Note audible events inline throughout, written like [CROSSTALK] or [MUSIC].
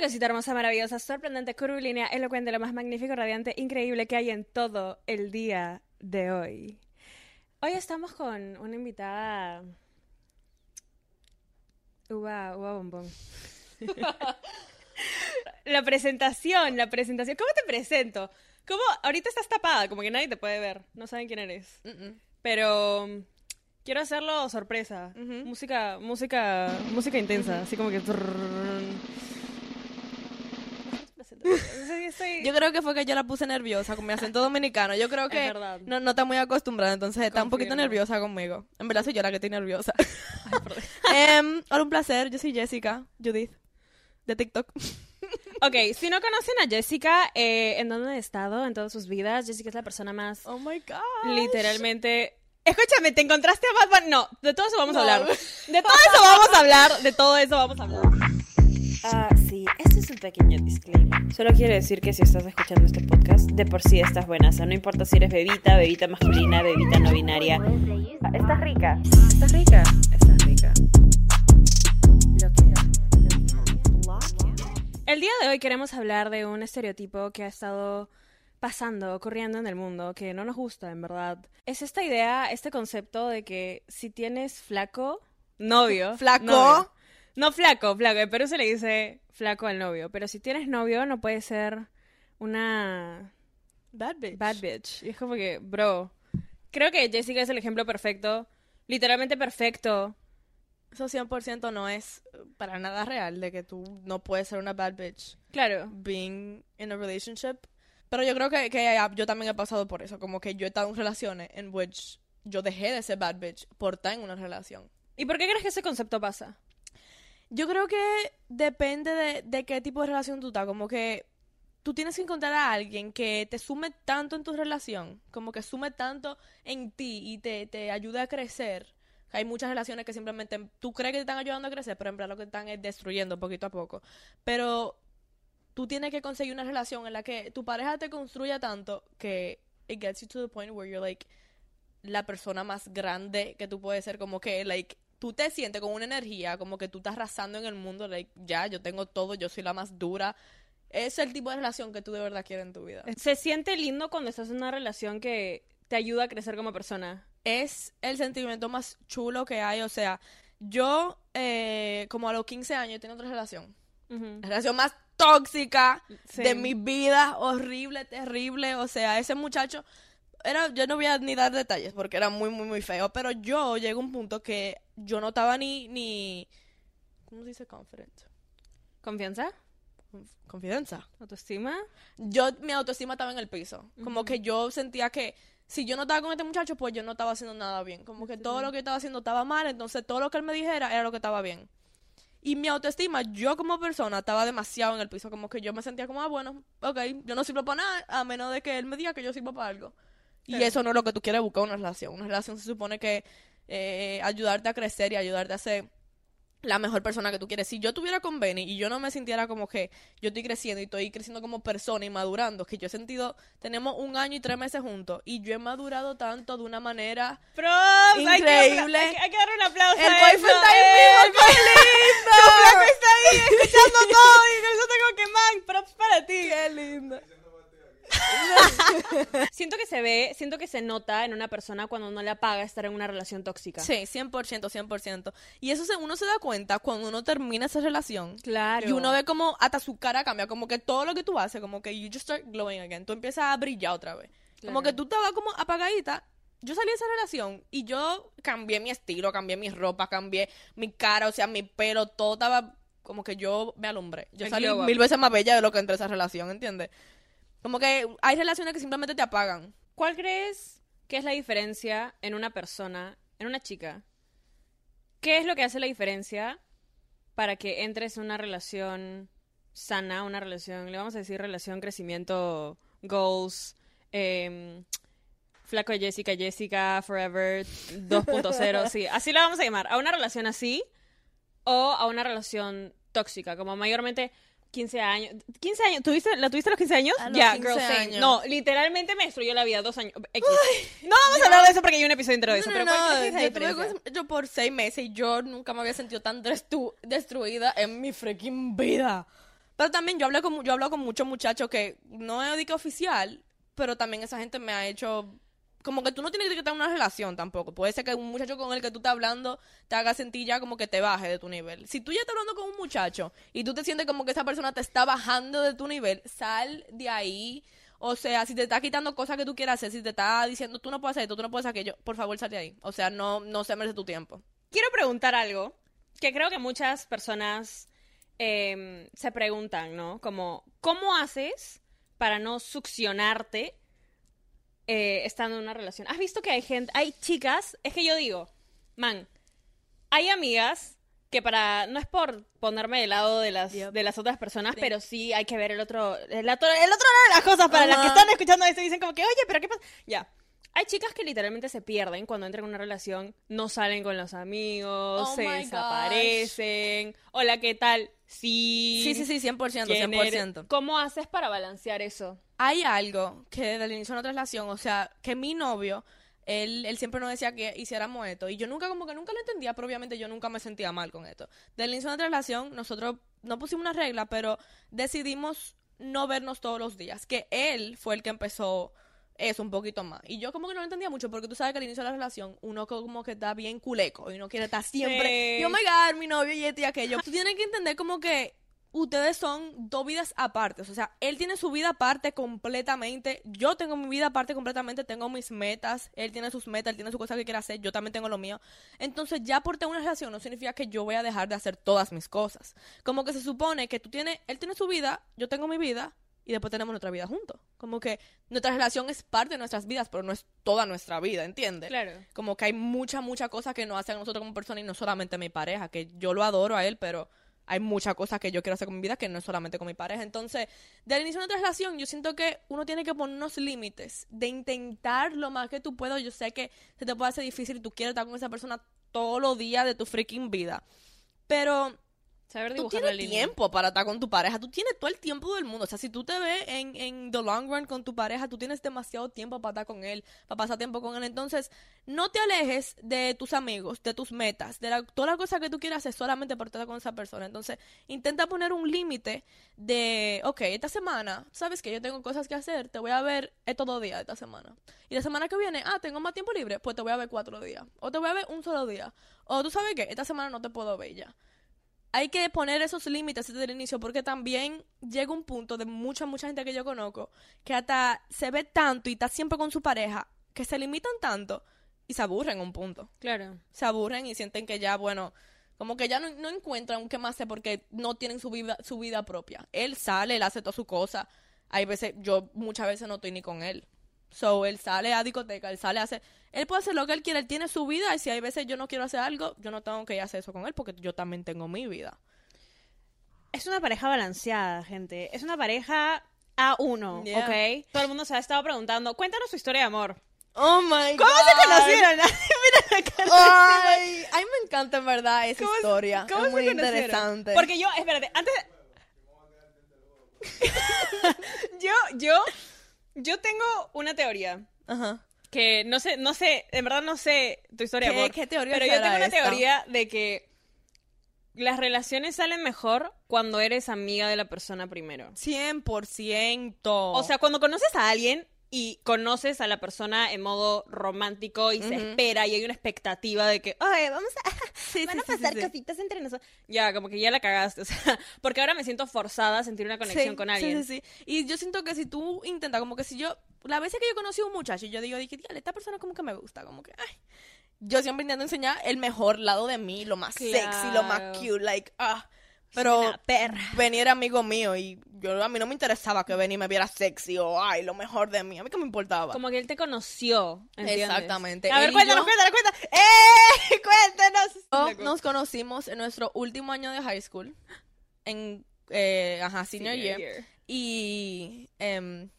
Cosita hermosa, maravillosa, sorprendente, curvilínea, elocuente, lo más magnífico, radiante, increíble que hay en todo el día de hoy. Hoy estamos con una invitada. Uva, uva bombón. [LAUGHS] la presentación, la presentación. ¿Cómo te presento? ¿Cómo? Ahorita estás tapada, como que nadie te puede ver. No saben quién eres. Pero mm, quiero hacerlo sorpresa. Música, música, música intensa, así como que. [LAUGHS] Yo creo que fue que yo la puse nerviosa con mi acento [LAUGHS] dominicano. Yo creo que no, no está muy acostumbrada, entonces está un poquito nerviosa conmigo. En verdad soy yo la que estoy nerviosa. [LAUGHS] Em, hola, un placer. Yo soy Jessica, Judith, de TikTok. Ok, si no conocen a Jessica, eh, ¿en dónde ha estado en todas sus vidas? Jessica es la persona más Oh my God. literalmente... Escúchame, ¿te encontraste a Bad Bunny? No, de todo eso vamos a No. hablar. De todo eso vamos a hablar, de todo eso vamos a hablar. Ah, este es un pequeño disclaimer. Solo quiero decir que si estás escuchando este podcast, de por sí estás buena. O sea, no importa si eres bebita, bebita masculina, bebita no binaria. ¿Estás rica? ¿Estás rica? Estás rica. El día de hoy queremos hablar de un estereotipo que ha estado pasando, ocurriendo en el mundo, que no nos gusta, en verdad. Es esta idea, este concepto de que si tienes flaco, novio. ¿Flaco? novio. No flaco, flaco. En Perú se le dice flaco al novio. Pero si tienes novio, no puede ser una Bad bitch. bad bitch. Y es como que, bro. Creo que Jessica es el ejemplo perfecto. Literalmente perfecto. Eso 100% no es para nada real de que tú no puedes ser una bad bitch Claro. being in a relationship. Pero yo creo que, que yo también he pasado por eso. Como que yo he estado en relaciones en which yo dejé de ser bad bitch por estar en una relación. ¿Y por qué crees que ese concepto pasa? Yo creo que depende de, de qué tipo de relación tú estás. Como que tú tienes que encontrar a alguien que te sume tanto en tu relación, como que sume tanto en ti y te, te ayude a crecer. Hay muchas relaciones que simplemente tú crees que te están ayudando a crecer, pero en verdad lo que están es destruyendo poquito a poco. Pero tú tienes que conseguir una relación en la que tu pareja te construya tanto que it gets you to the point where you're like la persona más grande que tú puedes ser, como que, like, tú te sientes con una energía, como que tú estás arrasando en el mundo, like, ya, yo tengo todo, yo soy la más dura. Es el tipo de relación que tú de verdad quieres en tu vida. Se siente lindo cuando estás en una relación que te ayuda a crecer como persona. Es el sentimiento más chulo que hay, o sea, yo, eh, como a los 15 años, tengo otra relación. La relación más tóxica Sí. de mi vida, horrible, terrible. O sea, ese muchacho era, yo no voy a ni dar detalles porque era muy, muy, muy feo. Pero yo llegué a un punto que yo no estaba ni, ni, ¿cómo se dice confident? ¿Confianza? Conf- Confianza. ¿Autoestima? Yo, mi autoestima estaba en el piso. Como que yo sentía que si yo no estaba con este muchacho, pues yo no estaba haciendo nada bien. Como que todo lo que yo estaba haciendo estaba mal, entonces todo lo que él me dijera era lo que estaba bien. Y mi autoestima, yo como persona, estaba demasiado en el piso. Como que yo me sentía como, ah, bueno, ok, yo no sirvo para nada, a menos de que él me diga que yo sirvo para algo. Y eso no es lo que tú quieres buscar en una relación. Una relación se supone que eh, ayudarte a crecer y ayudarte a ser la mejor persona que tú quieres. Si yo tuviera con Benny y yo no me sintiera como que yo estoy creciendo y estoy creciendo como persona y madurando, que yo he sentido, tenemos un año y tres meses juntos y yo he madurado tanto de una manera... Increíble. Hay que, hay que darle un aplauso El a boyfriend eso. está ahí ¡Eh, mismo, qué lindo! Tu flaco está ahí escuchando todo y yo tengo que, man, props para ti. ¡Qué lindo! [LAUGHS] Siento que se ve, siento que se nota en una persona cuando no le apaga estar en una relación tóxica. Sí, 100%, 100%. Y eso se, uno se da cuenta cuando uno termina esa relación. Claro. Y uno ve como hasta su cara cambia, como que todo lo que tú haces, como que you just start glowing again. Tú empiezas a brillar otra vez. Como que tú estabas como apagadita. Yo salí de esa relación y yo cambié mi estilo, cambié mi ropa, cambié mi cara, o sea, mi pelo, todo estaba como que yo me alumbré. Yo salí mil veces más bella de lo que entré a esa relación, ¿entiendes? Como que hay relaciones que simplemente te apagan. ¿Cuál crees que es la diferencia en una persona, en una chica? ¿Qué es lo que hace la diferencia para que entres en una relación sana, una relación, le vamos a decir relación, crecimiento, goals, em, flaco de Jessica, Jessica, Forever 2.0, [LAUGHS] sí, así la vamos a llamar, a una relación así o a una relación tóxica, como mayormente 15 años. 15 años, ¿tuviste, ¿la tuviste a los 15 años? A los Ya, 15 girl, años. No, literalmente me destruyó la vida, dos años. X. no vamos a hablar de eso porque hay un episodio entero de eso, No, pero no, ¿cuál no, crees que es yo, tuve yo por seis meses y yo nunca me había sentido tan destu- destruida en mi freaking vida. Pero también yo hablé con, yo hablo con muchos muchachos que no es que oficial, pero también esa gente me ha hecho como que tú no tienes que estar en una relación tampoco. Puede ser que un muchacho con el que tú estás hablando te haga sentir ya como que te baje de tu nivel. Si tú ya estás hablando con un muchacho y tú te sientes como que esa persona te está bajando de tu nivel, sal de ahí. O sea, si te está quitando cosas que tú quieras hacer, si te está diciendo tú no puedes hacer esto, tú no puedes hacer aquello, por favor sal de ahí. O sea, no, no se merece tu tiempo. Quiero preguntar algo que creo que muchas personas em, se preguntan, ¿no? Como, ¿cómo haces para no succionarte eh, estando en una relación? ¿Has visto que hay gente, hay chicas, es que yo digo, man, hay amigas que para, no es por ponerme del lado de las, Yep. de las otras personas, Sí. pero sí hay que ver el otro, el otro, el otro lado de las cosas para las que están escuchando esto y dicen como que, oye, pero ¿qué pasa? Ya. Hay chicas que literalmente se pierden cuando entran en una relación, no salen con los amigos, Oh se my gosh. desaparecen. Hola, ¿qué tal? Sí. Sí, sí, sí, 100%, ¿Quién eres? 100%. ¿Cómo haces para balancear eso? Hay algo que desde el inicio de nuestra relación, o sea, que mi novio, él, él siempre nos decía que hiciéramos esto. Y yo nunca, como que nunca lo entendía, pero obviamente yo nunca me sentía mal con esto. Desde el inicio de nuestra relación, nosotros no pusimos una regla, pero decidimos no vernos todos los días. Que él fue el que empezó eso un poquito más. Y yo como que no lo entendía mucho, porque tú sabes que al inicio de la relación, uno como que está bien culeco y uno quiere estar siempre. Sí. Y oh my god, mi novio y este y aquello. Tú tienes que entender como que ustedes son dos vidas aparte. O sea, él tiene su vida aparte completamente. Yo tengo mi vida aparte completamente. Tengo mis metas. Él tiene sus metas. Él tiene sus cosas que quiere hacer. Yo también tengo lo mío. Entonces, ya por tener una relación no significa que yo voy a dejar de hacer todas mis cosas. Como que se supone que tú tienes. Él tiene su vida. Yo tengo mi vida. Y después tenemos nuestra vida juntos. Como que nuestra relación es parte de nuestras vidas, pero no es toda nuestra vida, ¿entiendes? Claro. Como que hay mucha, mucha cosas que nos hacen a nosotros como personas y no solamente mi pareja, que yo lo adoro a él, pero hay muchas cosas que yo quiero hacer con mi vida que no es solamente con mi pareja. Entonces, del inicio de nuestra relación, yo siento que uno tiene que poner unos límites de intentar lo más que tú puedas. Yo sé que se te puede hacer difícil tú quieres estar con esa persona todos los días de tu freaking vida. Pero Saber tú tienes tiempo para estar con tu pareja. Tú tienes todo el tiempo del mundo. O sea, si tú te ves en, en the long run con tu pareja, tú tienes demasiado tiempo para estar con él, para pasar tiempo con él. Entonces, no te alejes de tus amigos, de tus metas, de la, toda la cosa que tú quieras hacer solamente por estar con esa persona. Entonces, intenta poner un límite de, ok, esta semana, sabes que yo tengo cosas que hacer, te voy a ver estos dos días de esta semana. Y la semana que viene, ah, tengo más tiempo libre, pues te voy a ver cuatro días. O te voy a ver un solo día. O tú sabes que esta semana no te puedo ver ya hay que poner esos límites desde el inicio porque también llega un punto de mucha, mucha gente que yo conozco que hasta se ve tanto y está siempre con su pareja que se limitan tanto y se aburren un punto. Claro. Se aburren y sienten que ya, bueno, como que ya no, no encuentran qué más hacer porque no tienen su vida, su vida propia. Él sale, él hace toda su cosa. Hay veces, yo muchas veces no estoy ni con él. So, él sale a discoteca, él sale a hacer... Él puede hacer lo que él quiere, él tiene su vida y si hay veces yo no quiero hacer algo, yo no tengo que ir a hacer eso con él porque yo también tengo mi vida. Es una pareja balanceada, gente. Es una pareja A1, Yeah. ¿ok? Todo el mundo se ha estado preguntando, cuéntanos su historia de amor. Oh my ¿Cómo se conocieron? [LAUGHS] Mira la cara. Ay, a mí me encanta en verdad esa ¿Cómo se- historia. cómo es se muy conocieron? interesante. Porque yo, espérate, antes. [LAUGHS] [LAUGHS] yo, yo, yo tengo una teoría Ajá. que no sé, no sé, en verdad no sé tu historia ¿Qué- amor. qué teoría Pero yo tengo una esta? teoría de que las relaciones salen mejor cuando eres amiga de la persona primero. 100%. O sea, cuando conoces a alguien y conoces a la persona en modo romántico y se espera y hay una expectativa de que, ay, vamos a, Sí, van a pasar cositas entre nosotros. Ya, como que ya la cagaste, o sea, [LAUGHS] porque ahora me siento forzada a sentir una conexión con alguien. Sí, sí, sí. Y yo siento que si tú intentas, como que si yo, la vez que yo conocí a un muchacho yo digo, dije, "Dígale, esta persona como que me gusta, como que, ay. Yo siempre intento enseñar el mejor lado de mí, lo más sexy, lo más Claro. cute, like, ah. Pero perra. Benny era amigo mío y yo a mí no me interesaba que Benny me viera sexy o ay, lo mejor de mí. A mí que me importaba. Como que él te conoció, ¿entiendes? Exactamente. A ver, Él cuéntanos, yo- cuéntanos, cuéntanos. ¡Eh! [LAUGHS] Nos conocimos en nuestro último año de high school, en, eh, ajá, senior, Senior year, year. y em,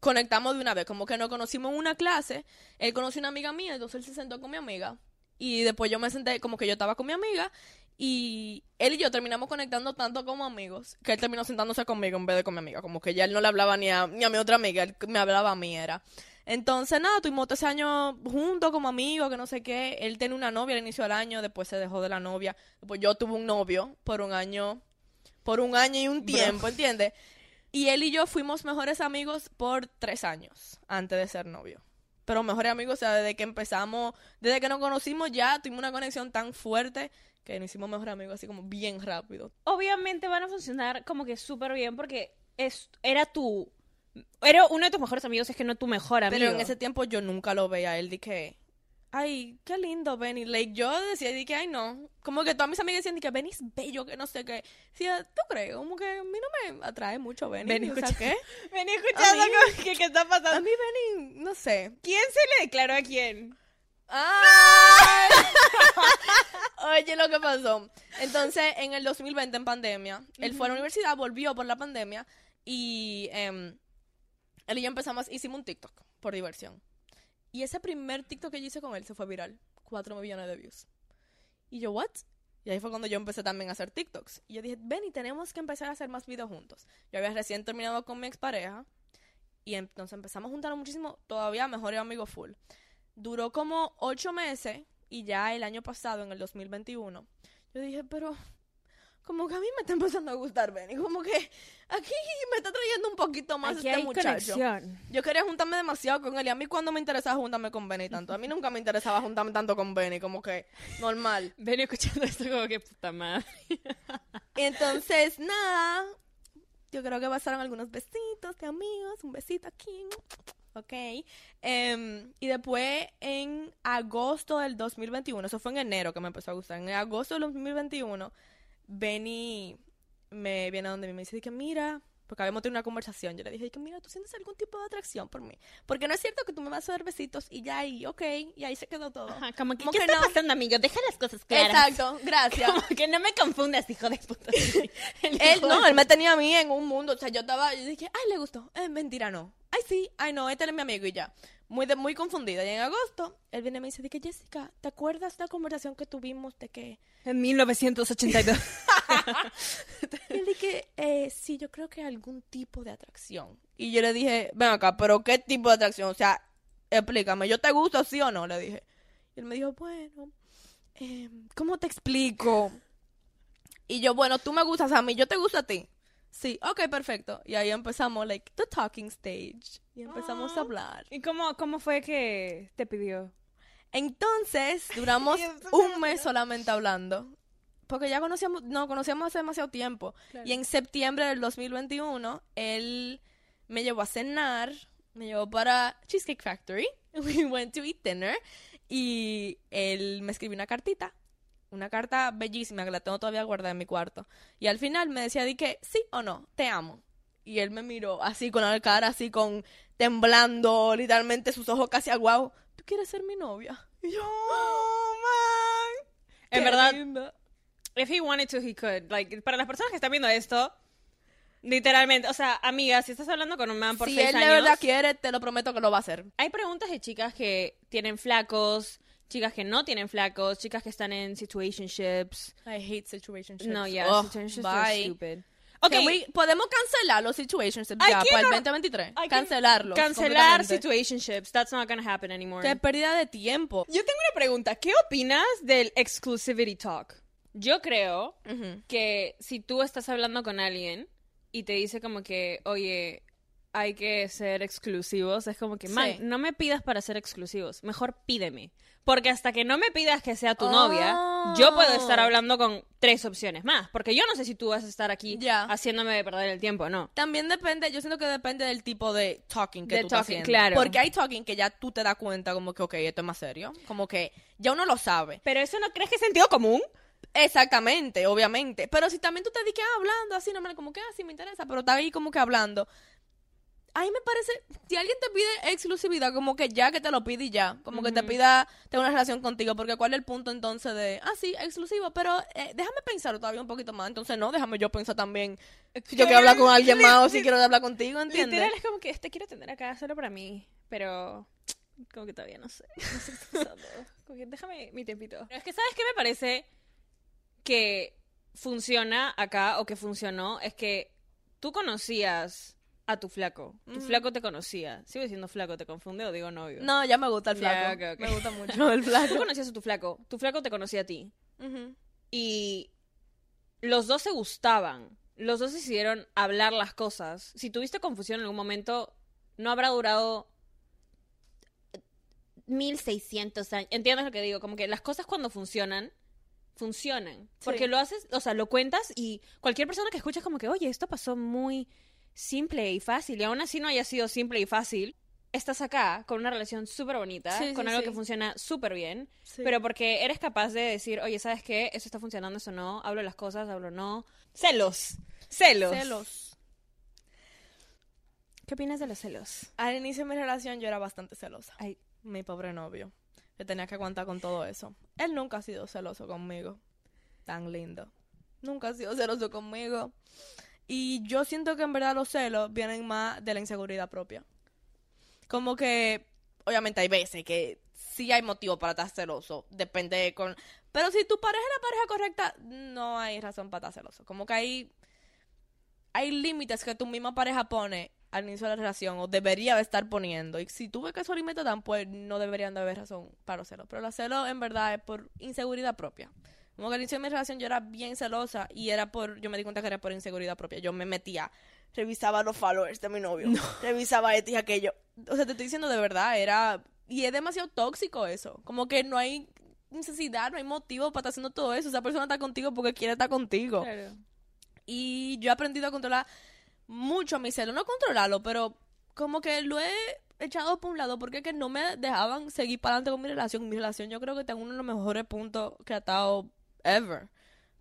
conectamos de una vez, como que nos conocimos en una clase, él conoció una amiga mía, entonces él se sentó con mi amiga, y después yo me senté como que yo estaba con mi amiga, y él y yo terminamos conectando tanto como amigos, que él terminó sentándose conmigo en vez de con mi amiga, como que ya él no le hablaba ni a, ni a mi otra amiga, él me hablaba a mí, era. Entonces, nada, tuvimos ese año juntos como amigos, que no sé qué. Él tenía una novia al inicio del año, después se dejó de la novia. Después yo tuve un novio por un año, por un año y un tiempo, ¿entiendes? Y él y yo fuimos mejores amigos por tres años antes de ser novio. Pero mejores amigos, o sea, desde que empezamos, desde que nos conocimos ya tuvimos una conexión tan fuerte que nos hicimos mejores amigos así como bien rápido. Obviamente van a funcionar como que súper bien porque es, era tu... Era uno de tus mejores amigos, es que no tu mejor amigo. Pero en ese tiempo yo nunca lo veía a él, dije, ay, qué lindo Benny. Like, yo decía, dije, ay, no. Como que todas mis amigas decían, que Benny es bello, que no sé qué. Decía, ¿tú crees? Como que a mí no me atrae mucho Benny. Benny, escucha- ¿qué? [LAUGHS] Vení escuchando A mí- que está A pasando. mí Benny, no sé. ¿Quién se le declaró a quién? ¡Ay! [LAUGHS] Oye, lo que pasó. Entonces, en el 2020, en pandemia, él fue a la universidad, volvió por la pandemia y em, él y yo empezamos, hicimos un TikTok por diversión. Y ese primer TikTok que yo hice con él se fue viral. Cuatro millones de views. Y yo, ¿what? Y ahí fue cuando yo empecé también a hacer TikToks. Y yo dije, Benny, tenemos que empezar a hacer más videos juntos. Yo había recién terminado con mi expareja. Y entonces empezamos a juntarnos muchísimo. Todavía mejor amigo full. Duró como ocho meses. Y ya el año pasado, en el 2021, yo dije, pero como que a mí me está empezando a gustar Benny. Como que aquí me está trayendo un poquito más Aquí este hay muchacho. conexión. Yo quería juntarme demasiado con él y a mí cuando me interesaba juntarme con Benny tanto. A mí nunca me interesaba juntarme tanto con Benny, como que normal. [LAUGHS] Vení escuchando esto como que puta madre. [LAUGHS] Entonces, nada, yo creo que pasaron algunos besitos de amigos, un besito aquí, ok. Em, y después en agosto del 2021, eso fue en enero que me empezó a gustar, en agosto del 2021, Benny me viene a donde mí me dice que mira, porque habíamos tenido una conversación, yo le dije que mira, tú sientes algún tipo de atracción por mí, porque no es cierto que tú me vas a dar besitos y ya ahí, ok, y ahí se quedó todo. Ajá, como que, Como ¿qué que está no. pasando, amigo? Deja las cosas claras. Exacto, gracias. Como que no me confundas, hijo de puta. [LAUGHS] [LAUGHS] Él no, él me tenía a mí en un mundo. O sea, yo estaba, yo dije, ay, le gustó. Eh, mentira, no. Ay, sí, ay, no, este es mi amigo y ya. Muy, de, muy confundida. Y en agosto, él viene y me dice, de que Jessica, ¿te acuerdas de la conversación que tuvimos de que. En 1982. [LAUGHS] Y él dije, eh, sí, yo creo que algún tipo de atracción. Y yo le dije, ven acá, pero ¿qué tipo de atracción? O sea, explícame, ¿yo te gusto sí o no? Le dije. Y él me dijo, bueno, eh, ¿cómo te explico? Y yo, bueno, tú me gustas a mí, yo te gusto a ti. Sí, ok, perfecto. Y ahí empezamos, like, the talking stage. Y empezamos a Ah. hablar. ¿Y cómo, cómo fue que te pidió? Entonces, [LAUGHS] duramos un mes solamente hablando. Porque ya conocíamos, no, conocíamos hace demasiado tiempo. Y en septiembre del 2021, él me llevó a cenar, me llevó para Cheesecake Factory. [LAUGHS] We went to eat dinner. Y él me escribió una cartita. Una carta bellísima que la tengo todavía guardada en mi cuarto. Y al final me decía, di que sí o no, te amo. Y él me miró así con la cara, así con temblando, literalmente sus ojos casi aguados. ¿Tú quieres ser mi novia? Y yo, oh, man. En verdad, lindo". if he wanted to, he could. Like, para las personas que están viendo esto, literalmente, o sea, amiga, si estás hablando con un man por si seis él años, de verdad quiere, te lo prometo que lo va a hacer. hay preguntas de chicas que tienen flacos, chicas que no tienen flacos, chicas que están en situationships. I hate situationships. No, yeah, Oh, situationships are bye. stupid. Ok, Ok, podemos cancelar los situationships ya para el no- 2023. hay que Cancelarlos. cancelar situationships. That's not gonna happen anymore. Qué pérdida de tiempo. Yo tengo una pregunta. ¿Qué opinas del exclusivity talk? Yo creo que si tú estás hablando con alguien y te dice como que, oye, hay que ser exclusivos, es como que, man, Sí. no me pidas para ser exclusivos, mejor pídeme. Porque hasta que no me pidas que sea tu Oh. novia, yo puedo estar hablando con tres opciones más. Porque yo no sé si tú vas a estar aquí Ya. haciéndome perder el tiempo, no. También depende, yo siento que depende del tipo de talking que De tú estás talking, haciendo. claro. Porque hay talking que ya tú te das cuenta como que, ok, esto es más serio. Como que ya uno lo sabe. Pero eso no crees que es sentido común. Exactamente, obviamente. Pero si también tú te dices ah, hablando así, normal, como que, ah, sí me interesa, pero está ahí como que hablando. A mí me parece, si alguien te pide exclusividad, como que ya que te lo pide y ya. Como que te pida tener una relación contigo, porque ¿cuál es el punto entonces de, ah, sí, exclusivo, pero eh, déjame pensar todavía un poquito más. Entonces, no, déjame yo pensar también si yo quiero hablar con alguien más o si quiero hablar contigo, ¿entiendes? Literal es como que te quiero tener acá solo para mí, pero como que todavía no sé. No sé qué está pasando. [LAUGHS] Como que déjame mi tiempito. Pero es que, ¿sabes qué me parece que funciona acá o que funcionó? Es que tú conocías a tu flaco. Tu Ujú. flaco te conocía. Sigo diciendo flaco, ¿te confunde o digo novio? No, ya me gusta el flaco. Me gusta mucho [LAUGHS] el Tú flaco. conocías a tu flaco. Tu flaco te conocía a ti. Y los dos se gustaban. los dos decidieron hablar las cosas. Si tuviste confusión en algún momento, no habrá durado 1600 años. ¿Entiendes lo que digo? Como que las cosas cuando funcionan, funcionan. Porque Sí. lo haces, o sea, lo cuentas y cualquier persona que escucha es como que, oye, esto pasó muy simple y fácil. Y aún así no haya sido simple y fácil. Estás acá con una relación súper bonita, Sí, con sí, algo sí. que funciona súper bien, pero porque eres capaz de decir, oye, ¿sabes qué? Eso está funcionando, eso no. Hablo las cosas, hablo no. Celos. Celos. Celos. ¿Qué opinas de los celos? Al inicio de mi relación yo era bastante celosa. Ay, Mi pobre novio. Que tenía que aguantar con todo eso. Él nunca ha sido celoso conmigo. Tan lindo. Nunca ha sido celoso conmigo. Y yo siento que en verdad los celos vienen más de la inseguridad propia. Como que, obviamente hay veces que sí hay motivo para estar celoso. Depende con... Pero si tu pareja es la pareja correcta, no hay razón para estar celoso. Como que hay... Hay límites que tu misma pareja pone al inicio de la relación o debería de estar poniendo. Y si tú ves que esos límites dan, pues no deberían de haber razón para los celos. Pero los celos en verdad es por inseguridad propia. Como que al inicio de mi relación yo era bien celosa y era por, yo me di cuenta que era por inseguridad propia. Yo me metía, revisaba los followers de mi novio, revisaba esto y aquello. O sea, te estoy diciendo de verdad, era, y es demasiado tóxico eso. Como que no hay necesidad, no hay motivo para estar haciendo todo eso. Esa persona está contigo porque quiere estar contigo. claro. Y yo he aprendido a controlar mucho mi celo. No controlarlo, pero como que lo he echado por un lado porque es que no me dejaban seguir para adelante con mi relación. Mi relación yo creo que tengo uno de los mejores puntos que ha estado ever.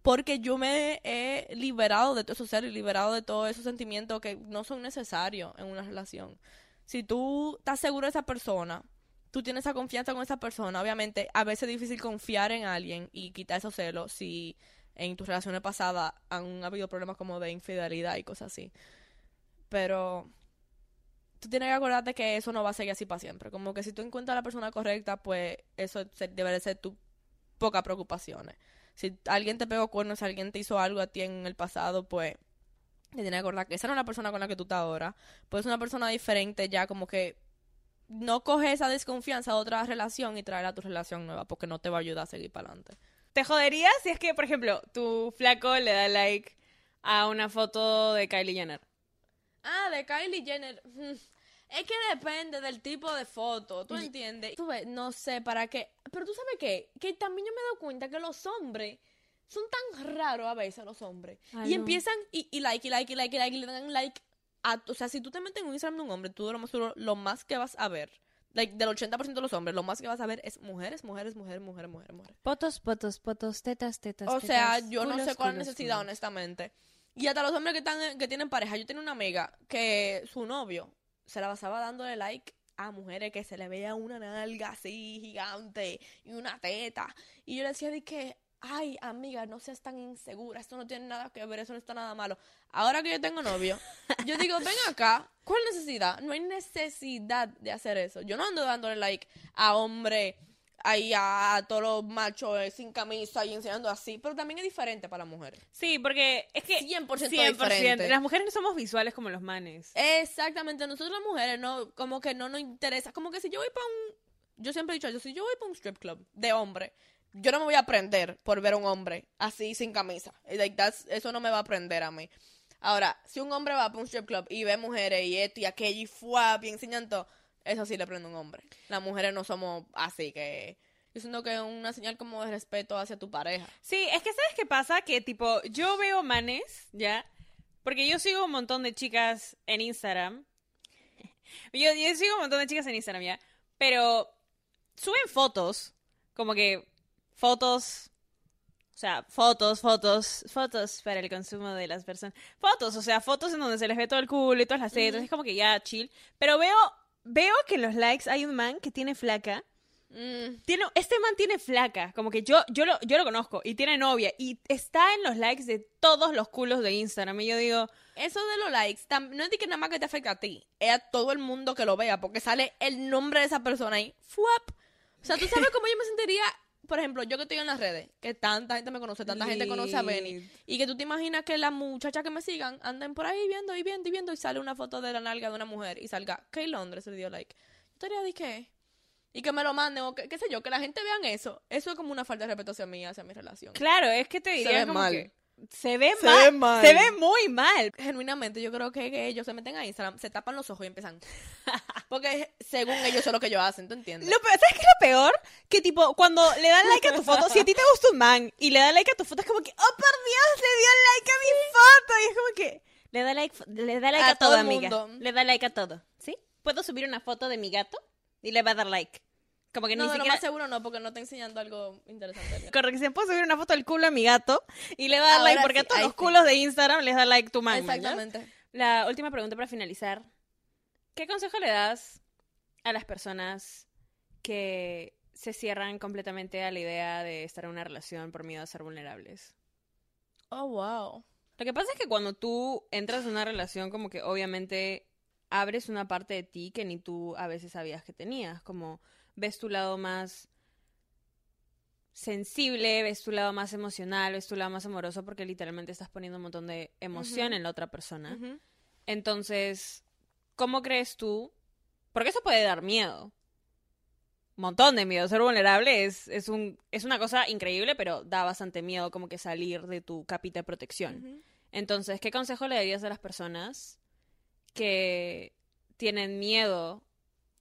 Porque yo me he liberado de todo eso y liberado de todos esos sentimientos que no son necesarios en una relación. Si tú estás seguro de esa persona, tú tienes esa confianza con esa persona, obviamente a veces es difícil confiar en alguien y quitar esos celos si en tus relaciones pasadas han habido problemas como de infidelidad y cosas así. Pero tú tienes que acordarte que eso no va a seguir así para siempre. Como que si tú encuentras a la persona correcta, pues eso debe de ser tu pocas preocupaciones. Si alguien te pegó cuernos, si alguien te hizo algo a ti en el pasado, pues te tienes que acordar que esa no es la persona con la que tú estás ahora. Pues es una persona diferente ya, como que no coge esa desconfianza de otra relación y traer a tu relación nueva, porque no te va a ayudar a seguir para adelante. ¿Te joderías si es que, por ejemplo, tu flaco le da like a una foto de Kylie Jenner? Ah, de Kylie Jenner. Es que depende del tipo de foto, ¿tú entiendes? Tú ves, no sé para qué. Pero tú sabes qué? Que también yo me he dado cuenta que los hombres son tan raros a veces, los hombres. Ay, y no. empiezan y, y like, y like, y like, y like, y le dan like a. O sea, si tú te metes en un Instagram de un hombre, tú lo más, lo más que vas a ver, like, del 80% de los hombres, lo más que vas a ver es mujeres, mujeres, mujeres, mujeres, mujeres, mujeres. Fotos, fotos, fotos, tetas, tetas. O sea, tetas, yo no sé cuál culos, necesidad, culos. honestamente. Y hasta los hombres que están que tienen pareja. Yo tenía una amiga que su novio se la pasaba dándole like a mujeres que se le veía una nalga así gigante y una teta. Y yo le decía de que, ay, amiga, no seas tan insegura, esto no tiene nada que ver, eso no está nada malo. Ahora que yo tengo novio, yo [LAUGHS] digo, ven acá, ¿cuál necesidad? No hay necesidad de hacer eso. Yo no ando dándole like a hombre ahí a todos los machos eh, sin camisa y enseñando así, pero también es diferente para las mujeres. Sí, porque es que 100% 100%. diferente. Las mujeres no somos visuales como los manes. Exactamente, nosotros las mujeres no, como que no nos interesa, como que si yo voy para un, yo siempre he dicho eso, si yo voy para un strip club de hombre, yo no me voy a aprender por ver a un hombre así sin camisa, Like, that's- eso no me va a aprender a mí. Ahora, si un hombre va para un strip club y ve mujeres y esto y aquello y fuap y enseñan todo, eso sí le prende un hombre. Las mujeres no somos así que... Yo siento que es una señal como de respeto hacia tu pareja. Sí, es que ¿sabes qué pasa? Que tipo, yo veo manes, ¿ya? Porque yo sigo un montón de chicas en Instagram. [LAUGHS] Yo, yo sigo un montón de chicas en Instagram, ¿ya? Pero suben fotos, como que fotos, o sea, fotos, fotos, fotos para el consumo de las personas. Fotos, o sea, fotos en donde se les ve todo el culo y todas las tetas, es como que ya chill. Pero veo, veo que en los likes hay un man que tiene flaca. Mm, Tiene, este man tiene flaca, como que yo, yo, lo, yo lo conozco, y tiene novia, y está en los likes de todos los culos de Instagram. Y yo digo, Eso de los likes, no es de que nada más que te afecta a ti, es a todo el mundo que lo vea, porque sale el nombre de esa persona ahí. ¡Fuap! O sea, tú sabes cómo yo me sentiría, por ejemplo, yo que estoy en las redes, que tanta gente me conoce, tanta gente conoce a Benny, y que tú te imaginas que las muchachas que me sigan anden por ahí viendo y viendo y viendo, y sale una foto de la nalga de una mujer, y salga, que Londres le dio like. Yo estaría de qué? Y que me lo manden, o que, qué sé yo, que la gente vean eso. Eso es como una falta de respeto hacia mí, hacia mi relación. claro, es que te Se diría ve como mal. que, se ve Se mal. ve mal. Se ve muy mal. Genuinamente, yo creo que, que ellos se meten a Instagram, se tapan los ojos y empiezan. [LAUGHS] Porque según ellos, eso es lo que ellos hacen, ¿tú entiendes? Lo peor, ¿Sabes qué es lo peor? Que tipo, cuando le dan like a tu foto, si a ti te gusta un man y le dan like a tu foto, es como que, oh por Dios, le dio like a mi foto. Y es como que, le da like, le da like a, A todo, todo amiga. Le da like a todo. ¿Sí? Puedo subir una foto de mi gato y le va a dar like. Como que no, ni no, lo siquiera. más seguro no, porque no está enseñando algo interesante. Corrección, puedo subir una foto del culo a mi gato y le va a dar Ahora like porque a todos los sí. culos de Instagram les da like tu man. ¿verdad? Exactamente. La última pregunta para finalizar. ¿Qué consejo le das a las personas que se cierran completamente a la idea de estar en una relación por miedo a ser vulnerables? Oh, wow. Lo que pasa es que cuando tú entras en una relación, como que obviamente abres una parte de ti que ni tú a veces sabías que tenías. Como ves tu lado más sensible, ves tu lado más emocional, ves tu lado más amoroso, porque literalmente estás poniendo un montón de emoción en la otra persona. Entonces, ¿cómo crees tú? Porque eso puede dar miedo. Montón de miedo. Ser vulnerable es, es, un, es una cosa increíble, pero da bastante miedo como que salir de tu capita de protección. Entonces, ¿qué consejo le darías a las personas que tienen miedo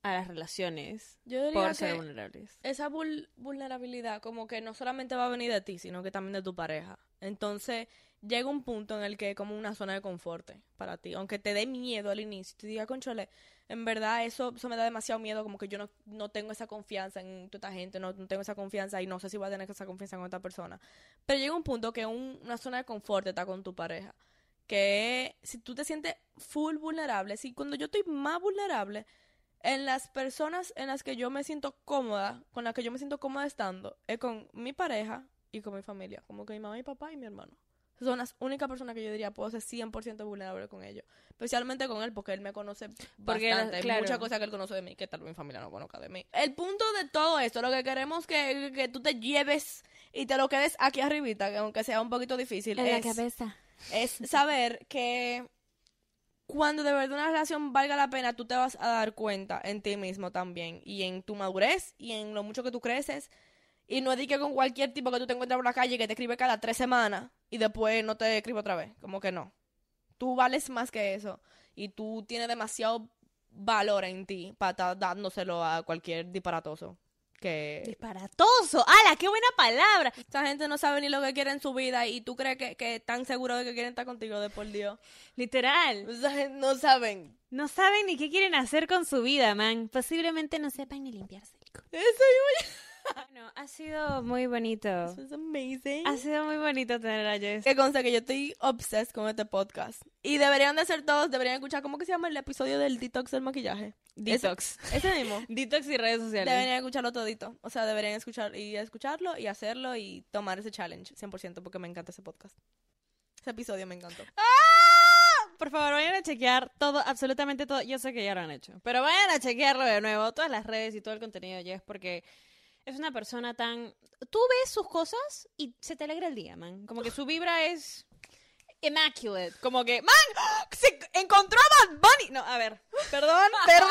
a las relaciones Yo diría por ser que vulnerables? esa vul- vulnerabilidad como que no solamente va a venir de ti, sino que también de tu pareja. Entonces, llega un punto en el que es como una zona de confort para ti. Aunque te dé miedo al inicio, te diga, conchole, en verdad eso, eso me da demasiado miedo, como que yo no, no tengo esa confianza en toda esta gente, no, no tengo esa confianza y no sé si voy a tener esa confianza con otra persona. Pero llega un punto que un- una zona de confort está con tu pareja. Que si tú te sientes full vulnerable, si cuando yo estoy más vulnerable, en las personas en las que yo me siento cómoda, con las que yo me siento cómoda estando, es con mi pareja y con mi familia, como que mi mamá, mi papá y mi hermano. Son las únicas personas que yo diría puedo ser 100% vulnerable con ellos. Especialmente con él, porque él me conoce Porque, bastante. Hay claro. muchas cosas que él conoce de mí que tal vez mi familia no conozca de mí. El punto de todo esto, lo que queremos que, que tú te lleves y te lo quedes aquí arribita, que aunque sea un poquito difícil, es, cabeza. es saber que cuando de verdad una relación valga la pena, tú te vas a dar cuenta en ti mismo también y en tu madurez y en lo mucho que tú creces. Y no es que con cualquier tipo que tú te encuentres por la calle que te escribe cada tres semanas y después no te escribe otra vez. Como que no. Tú vales más que eso y tú tienes demasiado valor en ti para estar dándoselo a cualquier disparatoso. Que Disparatoso. ¡Hala! ¡Qué buena palabra! esta gente no sabe ni lo que quiere en su vida y tú crees que, que están seguros de que quieren estar contigo de por Dios. Literal. Esa gente no saben. No saben ni qué quieren hacer con su vida, man. Posiblemente no sepan ni limpiarse el culo. [LAUGHS] Bueno, ha sido muy bonito. es amazing. Ha sido muy bonito tener a Jess. Que conste que yo estoy obsessed con este podcast. Y deberían de ser todos, deberían escuchar, ¿cómo que se llama el episodio del detox del maquillaje? Detox. Ese mismo. [LAUGHS] Detox y redes sociales. Deberían escucharlo todito. O sea, deberían escuchar y escucharlo y hacerlo y tomar ese challenge 100% porque me encanta ese podcast. Ese episodio me encantó. ¡Ah! Por favor, vayan a chequear todo, absolutamente todo. Yo sé que ya lo han hecho, pero vayan a chequearlo de nuevo, todas las redes y todo el contenido de Jess, porque es una persona tan... Tú ves sus cosas y se te alegra el día, man. Como que su vibra es immaculate. Como que, man, se encontró a Bad Bunny. No, a ver, perdón, [LAUGHS] perdón,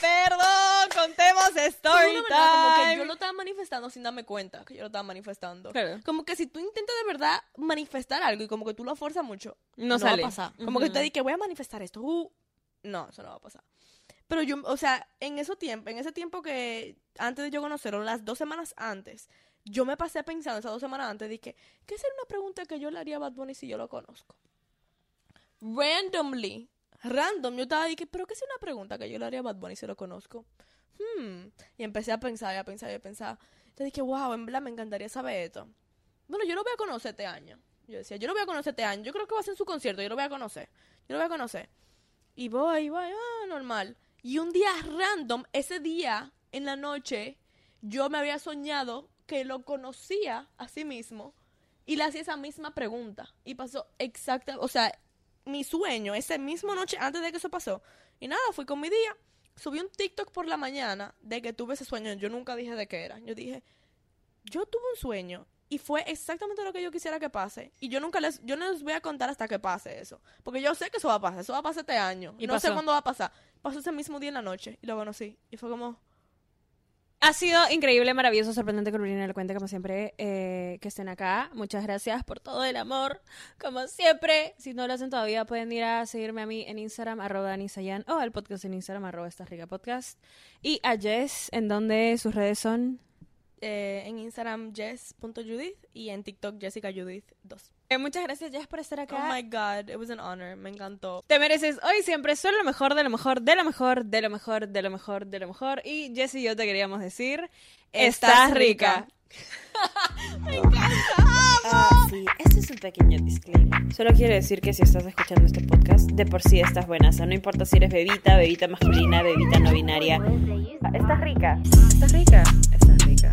perdón, contemos story Como verdad, como que time. yo lo estaba manifestando sin darme cuenta que yo lo estaba manifestando. Claro. Como que si tú intentas de verdad manifestar algo y como que tú lo fuerzas mucho, No no, sale. va a pasar. Como que Ujú. te di que voy a manifestar esto. uh, no, eso no va a pasar. Pero yo, o sea, en ese tiempo, en ese tiempo que antes de yo conocerlo, las dos semanas antes, yo me pasé pensando esas dos semanas antes, dije, ¿qué sería una pregunta que yo le haría a Bad Bunny si yo lo conozco? Randomly, random, yo estaba dije, pero ¿qué sería una pregunta que yo le haría a Bad Bunny si lo conozco? Hmm. Y empecé a pensar a pensar a pensar. Entonces dije, wow, en verdad me encantaría saber esto. Bueno, yo lo voy a conocer este año. Yo decía, yo lo voy a conocer este año. Yo creo que va a ser en su concierto. Yo lo voy a conocer. Yo lo voy a conocer. Y voy, voy, ah, normal. Y un día random, ese día, en la noche, yo me había soñado que lo conocía a sí mismo y le hacía esa misma pregunta. Y pasó exacta, o sea, mi sueño, esa misma noche antes de que eso pasó. Y nada, fui con mi día. Subí un TikTok por la mañana de que tuve ese sueño. Yo nunca dije de qué era. Yo dije, yo tuve un sueño y fue exactamente lo que yo quisiera que pase. Y yo nunca les, yo no les voy a contar hasta que pase eso. Porque yo sé que eso va a pasar, eso va a pasar este año. Y no sé cuándo va a pasar. Pasó ese mismo día en la noche y lo conocí. Y fue como, Ha sido increíble, maravilloso, sorprendente que Lorena le cuente, como siempre, eh, que estén acá. Muchas gracias por todo el amor, como siempre. Si no lo hacen todavía, pueden ir a seguirme a mí en Instagram, arroba Anisayan, o al podcast en Instagram, arroba Rica Podcast. Y a Jess, en donde sus redes son... Eh, en Instagram, jess.judith y en TikTok, Jessica Judith 2. Eh, muchas gracias, Jess, por estar acá. Oh my god, it was an honor. Me encantó. Te mereces hoy siempre solo lo mejor, de lo mejor, de lo mejor, de lo mejor, de lo mejor, de lo mejor. Y Jess y yo te queríamos decir, estás rica. [LAUGHS] Ah, sí, este es un pequeño disclaimer. Solo quiero decir que si estás escuchando este podcast, de por sí estás buena. O sea, no importa si eres bebita, bebita masculina, bebita no binaria. Estás rica. Estás rica. Estás rica.